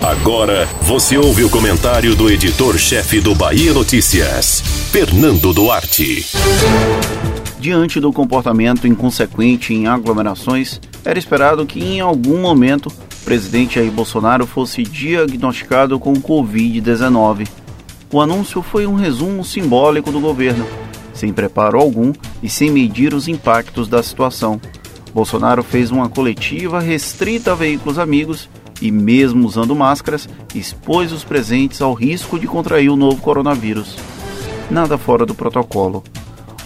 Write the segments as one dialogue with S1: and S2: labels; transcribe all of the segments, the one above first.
S1: Agora você ouve o comentário do editor-chefe do Bahia Notícias, Fernando Duarte.
S2: Diante do comportamento inconsequente em aglomerações, era esperado que em algum momento o presidente Jair Bolsonaro fosse diagnosticado com Covid-19. O anúncio foi um resumo simbólico do governo, sem preparo algum e sem medir os impactos da situação. Bolsonaro fez uma coletiva restrita a veículos amigos e, mesmo usando máscaras, expôs os presentes ao risco de contrair o novo coronavírus. Nada fora do protocolo.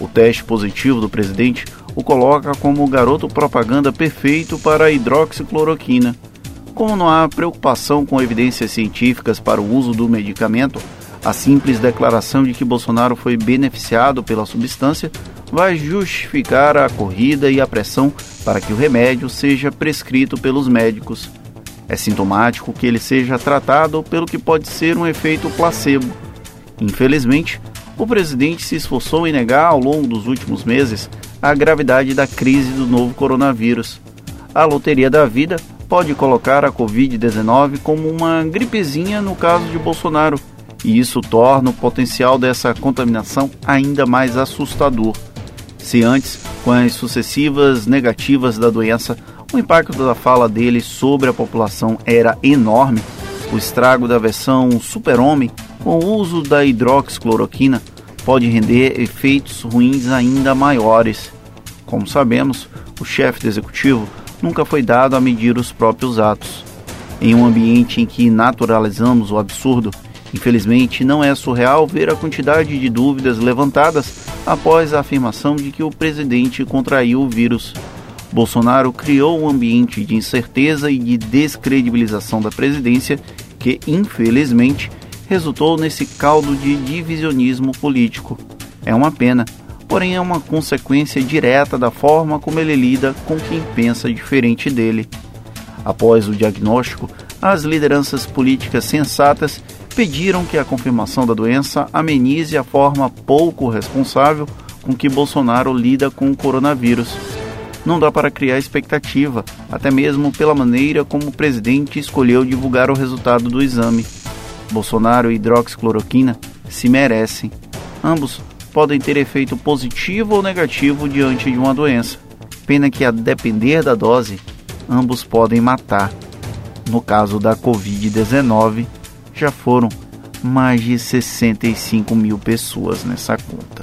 S2: O teste positivo do presidente o coloca como o garoto propaganda perfeito para a hidroxicloroquina. Como não há preocupação com evidências científicas para o uso do medicamento, a simples declaração de que Bolsonaro foi beneficiado pela substância vai justificar a corrida e a pressão para que o remédio seja prescrito pelos médicos. É sintomático que ele seja tratado pelo que pode ser um efeito placebo. Infelizmente, o presidente se esforçou em negar ao longo dos últimos meses a gravidade da crise do novo coronavírus. A loteria da vida pode colocar a Covid-19 como uma gripezinha no caso de Bolsonaro, e isso torna o potencial dessa contaminação ainda mais assustador. Se antes, com as sucessivas negativas da doença, o impacto da fala dele sobre a população era enorme, o estrago da versão super-homem com o uso da hidroxicloroquina pode render efeitos ruins ainda maiores. Como sabemos, o chefe do executivo nunca foi dado a medir os próprios atos. Em um ambiente em que naturalizamos o absurdo, infelizmente não é surreal ver a quantidade de dúvidas levantadas após a afirmação de que o presidente contraiu o vírus. Bolsonaro criou um ambiente de incerteza e de descredibilização da presidência que, infelizmente, resultou nesse caldo de divisionismo político. É uma pena, porém é uma consequência direta da forma como ele lida com quem pensa diferente dele. Após o diagnóstico, as lideranças políticas sensatas pediram que a confirmação da doença amenize a forma pouco responsável com que Bolsonaro lida com o coronavírus. Não dá para criar expectativa, até mesmo pela maneira como o presidente escolheu divulgar o resultado do exame. Bolsonaro e hidroxicloroquina se merecem. Ambos podem ter efeito positivo ou negativo diante de uma doença. Pena que, a depender da dose, ambos podem matar. No caso da Covid-19, já foram mais de 65 mil pessoas nessa conta.